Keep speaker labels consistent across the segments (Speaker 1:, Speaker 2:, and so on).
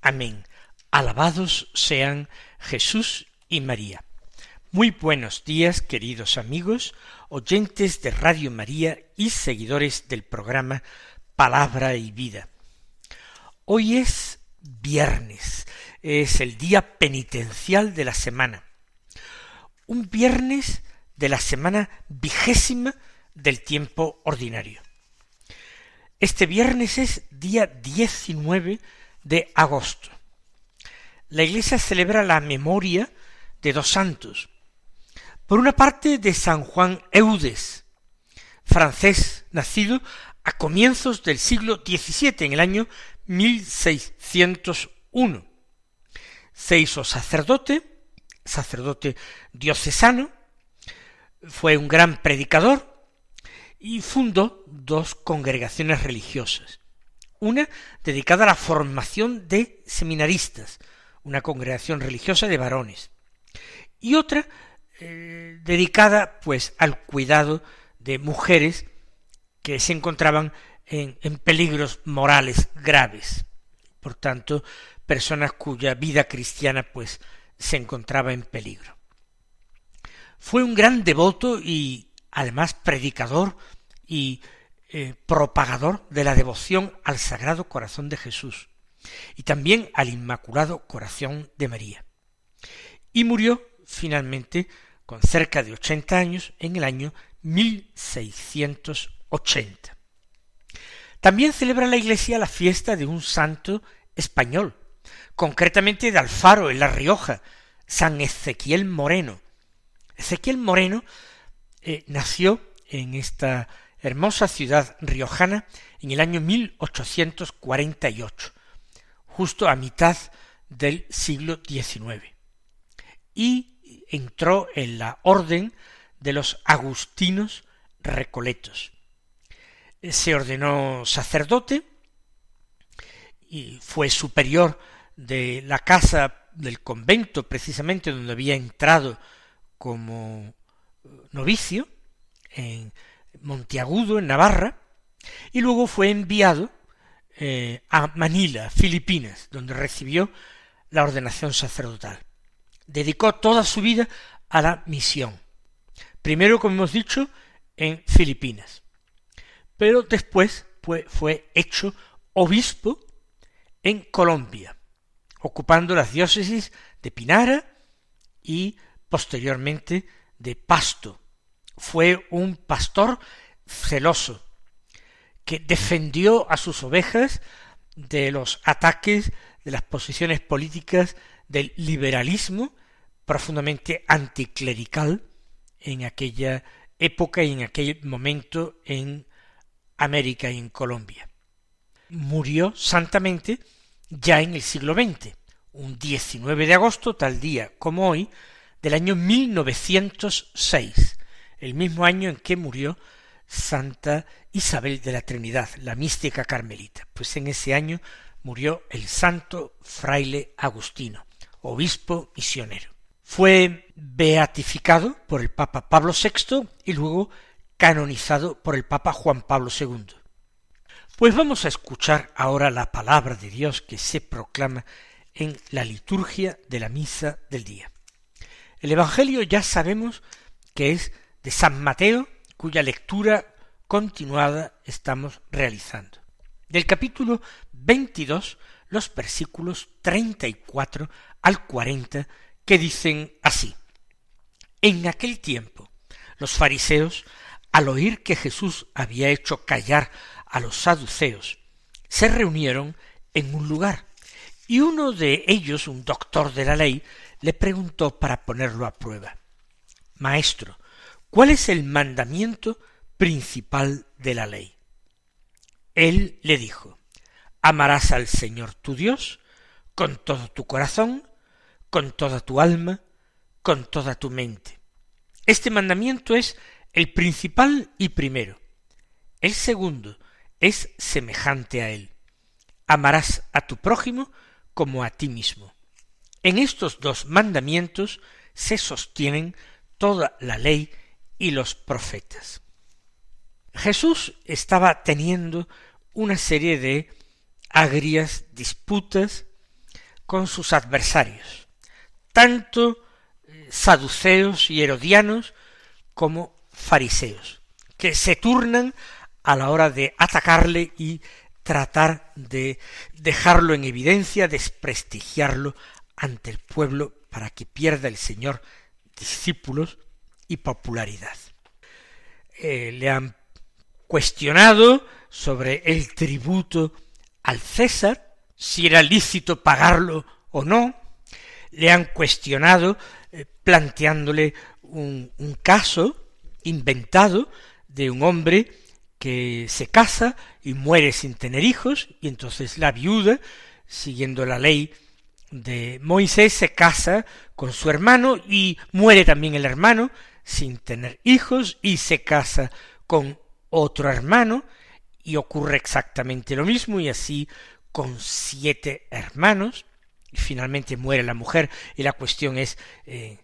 Speaker 1: Amén. Alabados sean Jesús y María. Muy buenos días, queridos amigos, oyentes de Radio María y seguidores del programa Palabra y Vida. Hoy es viernes, es el día penitencial de la semana. Un viernes de la semana vigésima del tiempo ordinario. Este viernes es día 19 de agosto. La Iglesia celebra la memoria de dos santos. Por una parte de San Juan Eudes, francés, nacido a comienzos del siglo XVII, en el año 1601. Se hizo sacerdote, sacerdote diocesano, fue un gran predicador, y fundó dos congregaciones religiosas. Una dedicada a la formación de seminaristas, una congregación religiosa de varones, y otra eh, dedicada pues al cuidado de mujeres que se encontraban en, en peligros morales graves, por tanto, personas cuya vida cristiana pues se encontraba en peligro. Fue un gran devoto y además predicador y eh, propagador de la devoción al Sagrado Corazón de Jesús y también al Inmaculado Corazón de María. Y murió finalmente con cerca de ochenta años en el año 1680. También celebra la Iglesia la fiesta de un santo español, concretamente de Alfaro, en La Rioja, San Ezequiel Moreno. Ezequiel Moreno eh, nació en esta hermosa ciudad riojana en el año 1848, justo a mitad del siglo XIX, y entró en la orden de los agustinos recoletos. Se ordenó sacerdote y fue superior de la casa del convento precisamente donde había entrado como novicio en Monteagudo, en Navarra, y luego fue enviado eh, a Manila, Filipinas, donde recibió la ordenación sacerdotal. Dedicó toda su vida a la misión. Primero, como hemos dicho, en Filipinas, pero después fue, fue hecho obispo en Colombia, ocupando las diócesis de Pinara y posteriormente de Pasto. Fue un pastor celoso que defendió a sus ovejas de los ataques de las posiciones políticas del liberalismo profundamente anticlerical en aquella época y en aquel momento en América y en Colombia. Murió santamente ya en el siglo XX, un 19 de agosto, tal día como hoy, del año 1906, el mismo año en que murió Santa Isabel de la Trinidad, la mística carmelita. Pues en ese año murió el santo fraile Agustino, obispo misionero. Fue beatificado por el Papa Pablo VI y luego canonizado por el Papa Juan Pablo II. Pues vamos a escuchar ahora la palabra de Dios que se proclama en la liturgia de la misa del día. El Evangelio ya sabemos que es de San Mateo, cuya lectura continuada estamos realizando. Del capítulo 22, los versículos 34 al 40, que dicen así. En aquel tiempo, los fariseos, al oír que Jesús había hecho callar a los saduceos, se reunieron en un lugar, y uno de ellos, un doctor de la ley, le preguntó para ponerlo a prueba, Maestro, ¿cuál es el mandamiento principal de la ley? Él le dijo, Amarás al Señor tu Dios con todo tu corazón, con toda tu alma, con toda tu mente. Este mandamiento es el principal y primero. El segundo es semejante a él. Amarás a tu prójimo como a ti mismo. En estos dos mandamientos se sostienen toda la ley y los profetas. Jesús estaba teniendo una serie de agrias disputas con sus adversarios, tanto eh, saduceos y herodianos como fariseos, que se turnan a la hora de atacarle y tratar de dejarlo en evidencia, desprestigiarlo ante el pueblo para que pierda el Señor discípulos y popularidad. Eh, le han cuestionado sobre el tributo al César, si era lícito pagarlo o no, le han cuestionado eh, planteándole un, un caso inventado de un hombre que se casa y muere sin tener hijos, y entonces la viuda, siguiendo la ley de Moisés, se casa con su hermano y muere también el hermano sin tener hijos y se casa con otro hermano y ocurre exactamente lo mismo y así con siete hermanos y finalmente muere la mujer y la cuestión es eh,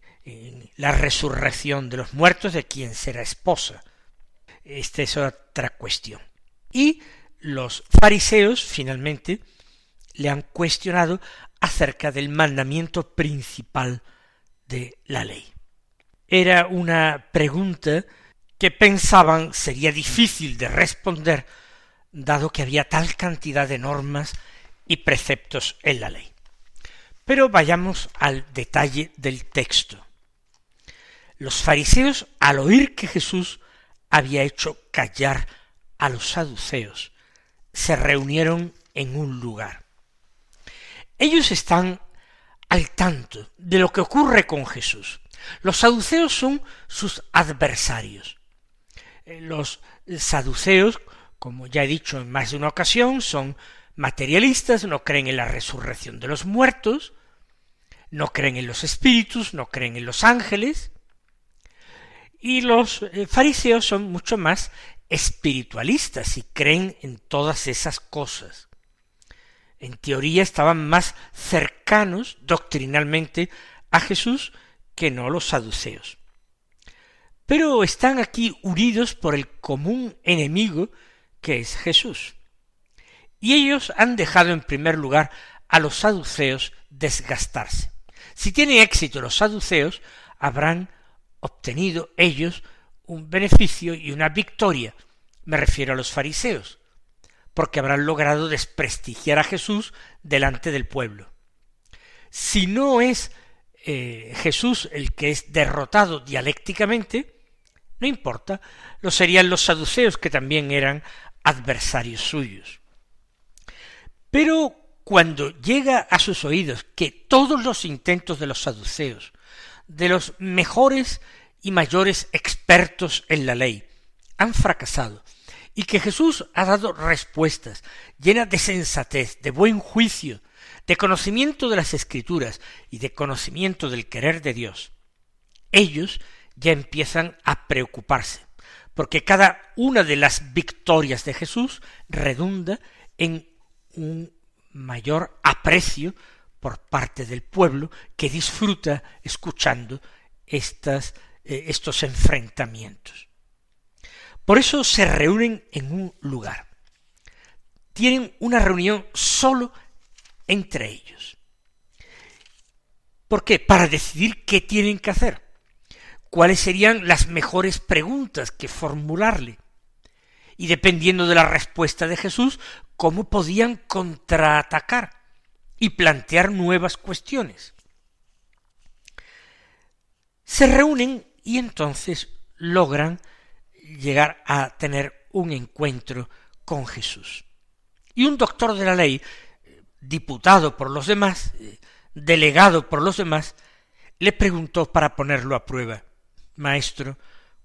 Speaker 1: la resurrección de los muertos de quien será esposa. Esta es otra cuestión. Y los fariseos finalmente le han cuestionado acerca del mandamiento principal de la ley. Era una pregunta que pensaban sería difícil de responder, dado que había tal cantidad de normas y preceptos en la ley. Pero vayamos al detalle del texto. Los fariseos, al oír que Jesús había hecho callar a los saduceos, se reunieron en un lugar. Ellos están al tanto de lo que ocurre con Jesús. Los saduceos son sus adversarios. Eh, los saduceos, como ya he dicho en más de una ocasión, son materialistas, no creen en la resurrección de los muertos, no creen en los espíritus, no creen en los ángeles, y los eh, fariseos son mucho más espiritualistas y creen en todas esas cosas. En teoría estaban más cercanos doctrinalmente a Jesús que no los saduceos pero están aquí unidos por el común enemigo que es Jesús. Y ellos han dejado en primer lugar a los saduceos desgastarse. Si tienen éxito los saduceos, habrán obtenido ellos un beneficio y una victoria. Me refiero a los fariseos, porque habrán logrado desprestigiar a Jesús delante del pueblo. Si no es eh, Jesús el que es derrotado dialécticamente, no importa, lo serían los saduceos que también eran adversarios suyos. Pero cuando llega a sus oídos que todos los intentos de los saduceos, de los mejores y mayores expertos en la ley, han fracasado, y que Jesús ha dado respuestas llenas de sensatez, de buen juicio, de conocimiento de las escrituras y de conocimiento del querer de Dios, ellos ya empiezan a preocuparse, porque cada una de las victorias de Jesús redunda en un mayor aprecio por parte del pueblo que disfruta escuchando estas, eh, estos enfrentamientos. Por eso se reúnen en un lugar. Tienen una reunión solo entre ellos. ¿Por qué? Para decidir qué tienen que hacer cuáles serían las mejores preguntas que formularle. Y dependiendo de la respuesta de Jesús, cómo podían contraatacar y plantear nuevas cuestiones. Se reúnen y entonces logran llegar a tener un encuentro con Jesús. Y un doctor de la ley, diputado por los demás, delegado por los demás, le preguntó para ponerlo a prueba Maestro,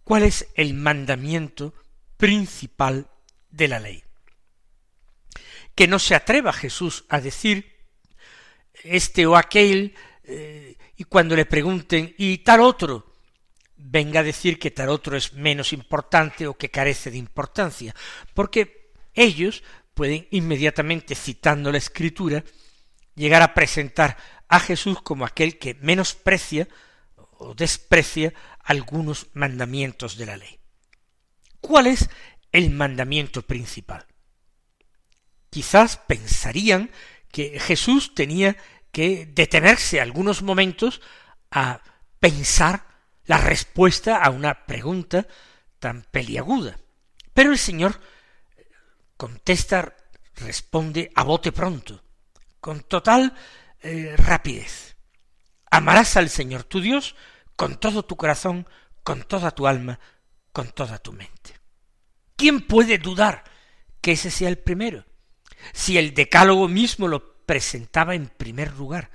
Speaker 1: ¿cuál es el mandamiento principal de la ley? Que no se atreva Jesús a decir este o aquel, eh, y cuando le pregunten, ¿y tal otro? venga a decir que tal otro es menos importante o que carece de importancia, porque ellos pueden inmediatamente, citando la escritura, llegar a presentar a Jesús como aquel que menosprecia o desprecia algunos mandamientos de la ley. ¿Cuál es el mandamiento principal? Quizás pensarían que Jesús tenía que detenerse algunos momentos a pensar la respuesta a una pregunta tan peliaguda. Pero el Señor contesta, responde a bote pronto, con total eh, rapidez. Amarás al Señor tu Dios con todo tu corazón, con toda tu alma, con toda tu mente. ¿Quién puede dudar que ese sea el primero? Si el decálogo mismo lo presentaba en primer lugar,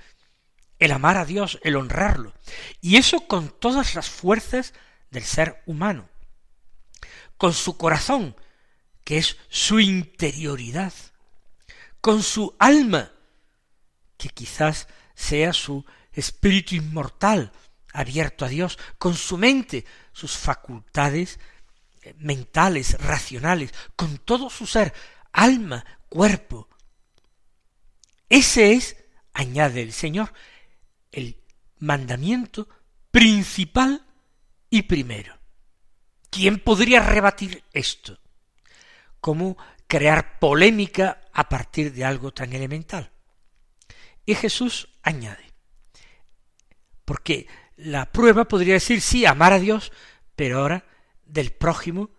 Speaker 1: el amar a Dios, el honrarlo, y eso con todas las fuerzas del ser humano, con su corazón, que es su interioridad, con su alma, que quizás sea su espíritu inmortal, abierto a Dios, con su mente, sus facultades eh, mentales, racionales, con todo su ser, alma, cuerpo. Ese es, añade el Señor, el mandamiento principal y primero. ¿Quién podría rebatir esto? ¿Cómo crear polémica a partir de algo tan elemental? Y Jesús añade, porque la prueba podría decir, sí, amar a Dios, pero ahora del prójimo,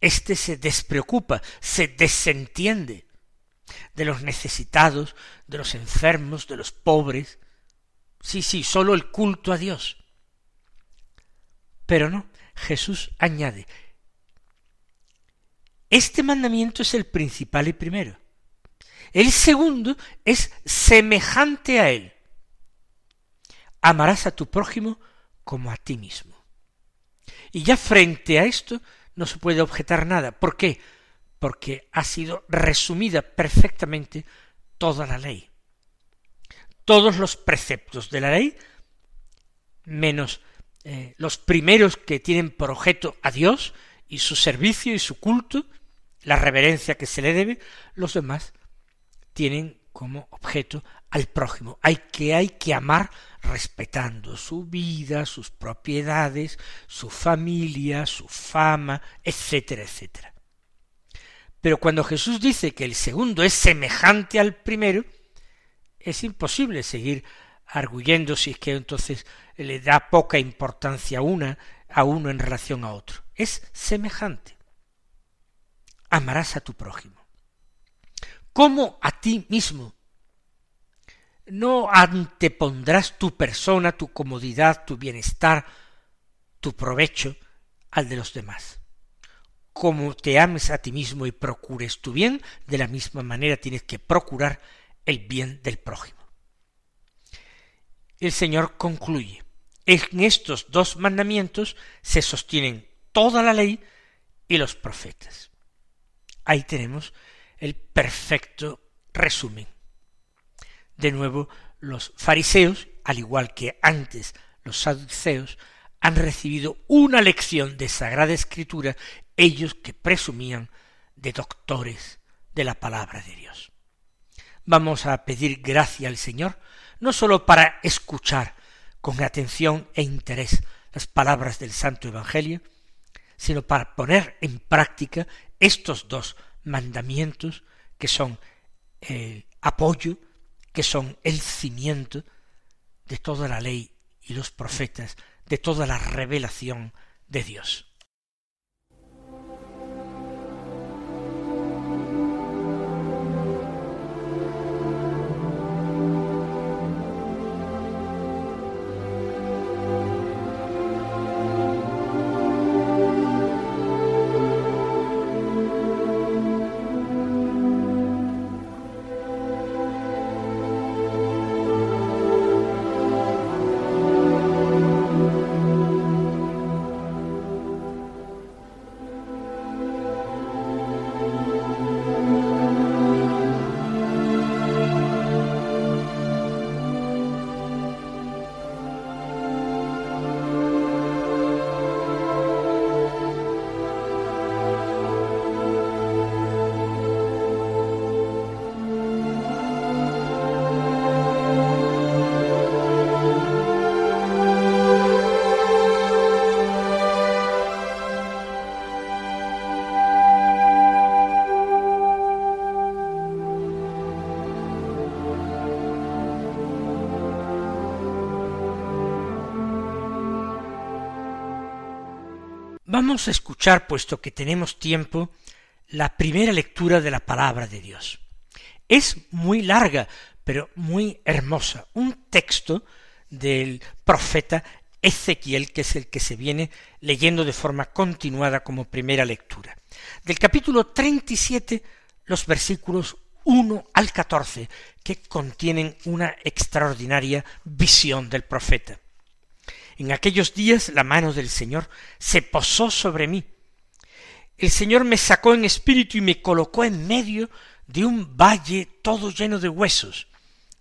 Speaker 1: éste se despreocupa, se desentiende de los necesitados, de los enfermos, de los pobres, Sí, sí, sólo el culto a Dios. Pero no, Jesús añade, este mandamiento es el principal y primero. El segundo es semejante a él. Amarás a tu prójimo como a ti mismo. Y ya frente a esto no se puede objetar nada. ¿Por qué? Porque ha sido resumida perfectamente toda la ley todos los preceptos de la ley, menos eh, los primeros que tienen por objeto a Dios y su servicio y su culto, la reverencia que se le debe, los demás tienen como objeto al prójimo. Hay que hay que amar respetando su vida, sus propiedades, su familia, su fama, etcétera, etcétera. Pero cuando Jesús dice que el segundo es semejante al primero, es imposible seguir arguyendo si es que entonces le da poca importancia una a uno en relación a otro. Es semejante. Amarás a tu prójimo. Como a ti mismo. No antepondrás tu persona, tu comodidad, tu bienestar, tu provecho al de los demás. Como te ames a ti mismo y procures tu bien, de la misma manera tienes que procurar el bien del prójimo. El Señor concluye, en estos dos mandamientos se sostienen toda la ley y los profetas. Ahí tenemos el perfecto resumen. De nuevo, los fariseos, al igual que antes los saduceos, han recibido una lección de Sagrada Escritura, ellos que presumían de doctores de la palabra de Dios vamos a pedir gracia al Señor, no sólo para escuchar con atención e interés las palabras del Santo Evangelio, sino para poner en práctica estos dos mandamientos que son el apoyo, que son el cimiento de toda la ley y los profetas, de toda la revelación de Dios. Vamos a escuchar, puesto que tenemos tiempo, la primera lectura de la palabra de Dios. Es muy larga, pero muy hermosa. Un texto del profeta Ezequiel, que es el que se viene leyendo de forma continuada como primera lectura. Del capítulo 37, los versículos 1 al 14, que contienen una extraordinaria visión del profeta. En aquellos días la mano del Señor se posó sobre mí. El Señor me sacó en espíritu y me colocó en medio de un valle todo lleno de huesos.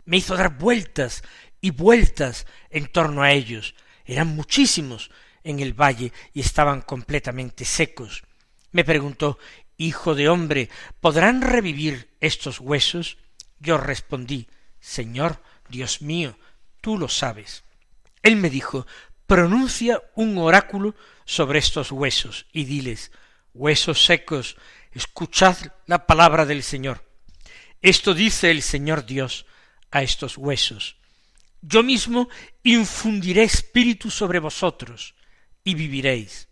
Speaker 1: Me hizo dar vueltas y vueltas en torno a ellos. Eran muchísimos en el valle y estaban completamente secos. Me preguntó, Hijo de hombre, ¿podrán revivir estos huesos? Yo respondí, Señor, Dios mío, tú lo sabes. Él me dijo, pronuncia un oráculo sobre estos huesos y diles, huesos secos, escuchad la palabra del Señor. Esto dice el Señor Dios a estos huesos. Yo mismo infundiré espíritu sobre vosotros y viviréis.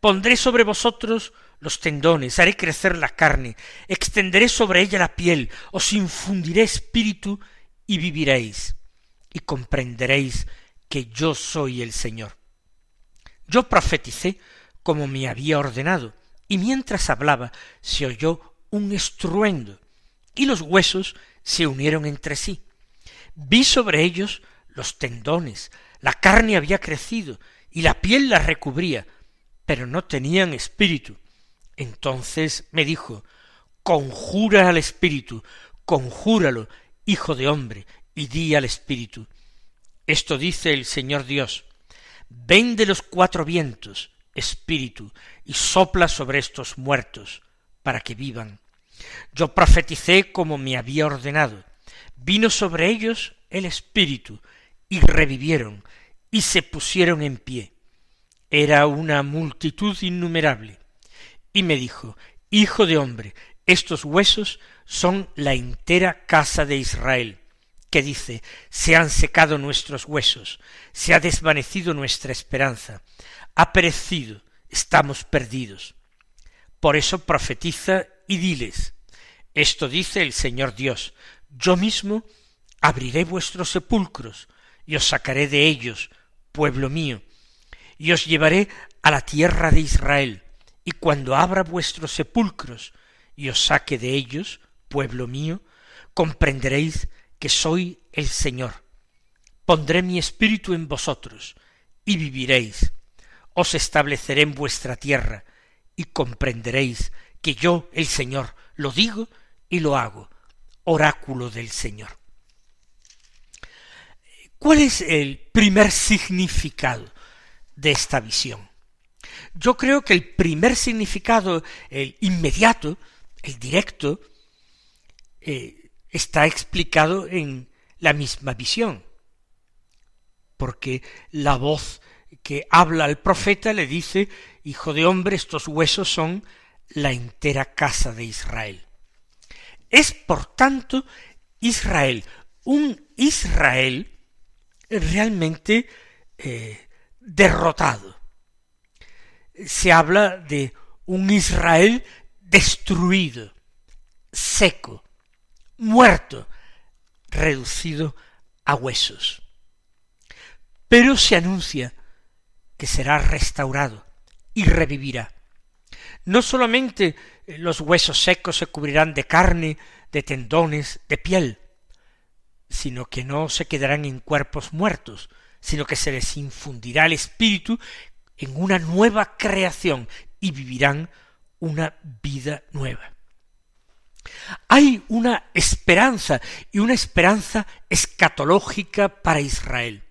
Speaker 1: Pondré sobre vosotros los tendones, haré crecer la carne, extenderé sobre ella la piel, os infundiré espíritu y viviréis, y comprenderéis que yo soy el Señor. Yo profeticé como me había ordenado, y mientras hablaba se oyó un estruendo, y los huesos se unieron entre sí. Vi sobre ellos los tendones, la carne había crecido, y la piel la recubría, pero no tenían espíritu. Entonces me dijo, conjura al espíritu, conjúralo, hijo de hombre, y di al espíritu, esto dice el Señor Dios. Ven de los cuatro vientos, espíritu, y sopla sobre estos muertos, para que vivan. Yo profeticé como me había ordenado. Vino sobre ellos el espíritu, y revivieron, y se pusieron en pie. Era una multitud innumerable. Y me dijo, Hijo de hombre, estos huesos son la entera casa de Israel que dice se han secado nuestros huesos, se ha desvanecido nuestra esperanza, ha perecido, estamos perdidos. Por eso profetiza y diles esto dice el Señor Dios yo mismo abriré vuestros sepulcros y os sacaré de ellos, pueblo mío, y os llevaré a la tierra de Israel, y cuando abra vuestros sepulcros y os saque de ellos, pueblo mío, comprenderéis que soy el Señor. Pondré mi espíritu en vosotros, y viviréis. Os estableceré en vuestra tierra, y comprenderéis que yo, el Señor, lo digo y lo hago. Oráculo del Señor. ¿Cuál es el primer significado de esta visión? Yo creo que el primer significado, el inmediato, el directo, eh, está explicado en la misma visión, porque la voz que habla al profeta le dice, Hijo de hombre, estos huesos son la entera casa de Israel. Es, por tanto, Israel, un Israel realmente eh, derrotado. Se habla de un Israel destruido, seco, muerto, reducido a huesos. Pero se anuncia que será restaurado y revivirá. No solamente los huesos secos se cubrirán de carne, de tendones, de piel, sino que no se quedarán en cuerpos muertos, sino que se les infundirá el espíritu en una nueva creación y vivirán una vida nueva. Hay una esperanza y una esperanza escatológica para Israel.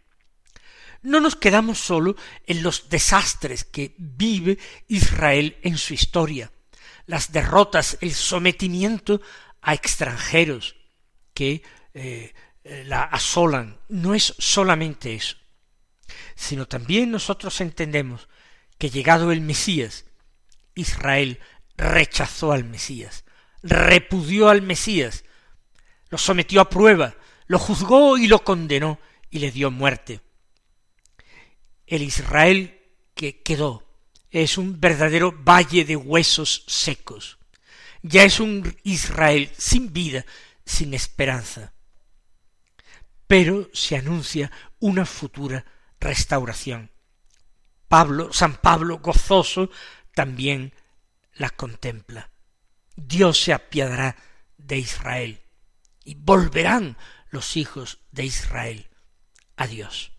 Speaker 1: No nos quedamos solo en los desastres que vive Israel en su historia, las derrotas, el sometimiento a extranjeros que eh, la asolan. No es solamente eso, sino también nosotros entendemos que llegado el Mesías, Israel rechazó al Mesías, repudió al Mesías, lo sometió a prueba, lo juzgó y lo condenó y le dio muerte. El Israel que quedó es un verdadero valle de huesos secos. Ya es un Israel sin vida, sin esperanza. Pero se anuncia una futura restauración. Pablo, San Pablo, gozoso, también la contempla. Dios se apiadará de Israel y volverán los hijos de Israel a Dios.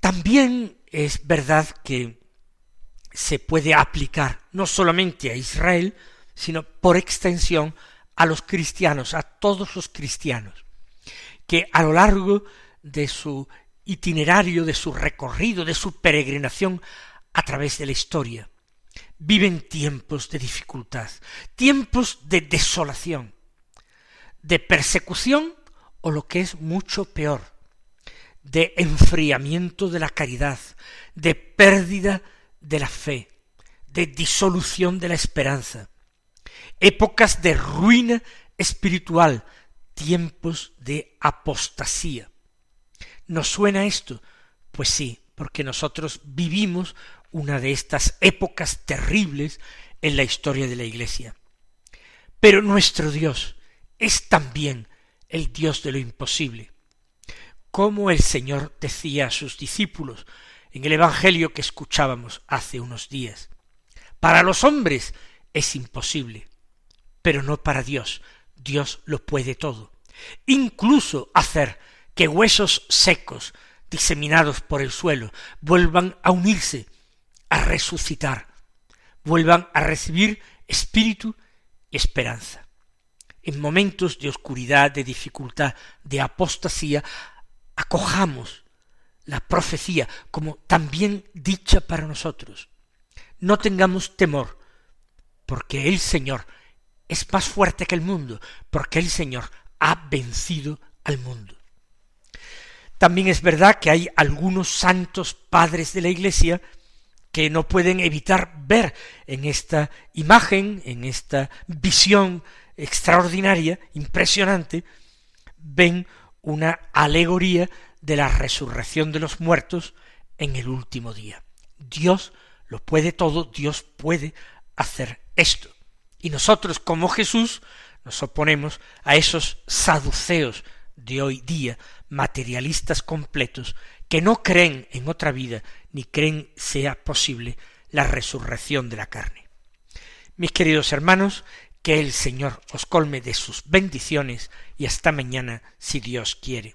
Speaker 1: También es verdad que se puede aplicar no solamente a Israel, sino por extensión a los cristianos, a todos los cristianos, que a lo largo de su itinerario, de su recorrido, de su peregrinación a través de la historia, viven tiempos de dificultad, tiempos de desolación, de persecución o lo que es mucho peor, de enfriamiento de la caridad, de pérdida de la fe, de disolución de la esperanza, épocas de ruina espiritual, tiempos de apostasía. ¿Nos suena esto? Pues sí, porque nosotros vivimos una de estas épocas terribles en la historia de la Iglesia. Pero nuestro Dios es también el Dios de lo imposible. Como el Señor decía a sus discípulos en el Evangelio que escuchábamos hace unos días. Para los hombres es imposible, pero no para Dios. Dios lo puede todo. Incluso hacer que huesos secos, diseminados por el suelo, vuelvan a unirse, a resucitar, vuelvan a recibir espíritu y esperanza. En momentos de oscuridad, de dificultad, de apostasía, acojamos la profecía como también dicha para nosotros. No tengamos temor, porque el Señor es más fuerte que el mundo, porque el Señor ha vencido al mundo. También es verdad que hay algunos santos padres de la Iglesia que no pueden evitar ver en esta imagen, en esta visión extraordinaria, impresionante, ven una alegoría de la resurrección de los muertos en el último día. Dios lo puede todo, Dios puede hacer esto. Y nosotros como Jesús nos oponemos a esos saduceos de hoy día, materialistas completos, que no creen en otra vida, ni creen sea posible la resurrección de la carne. Mis queridos hermanos, que el Señor os colme de sus bendiciones y hasta mañana si Dios quiere.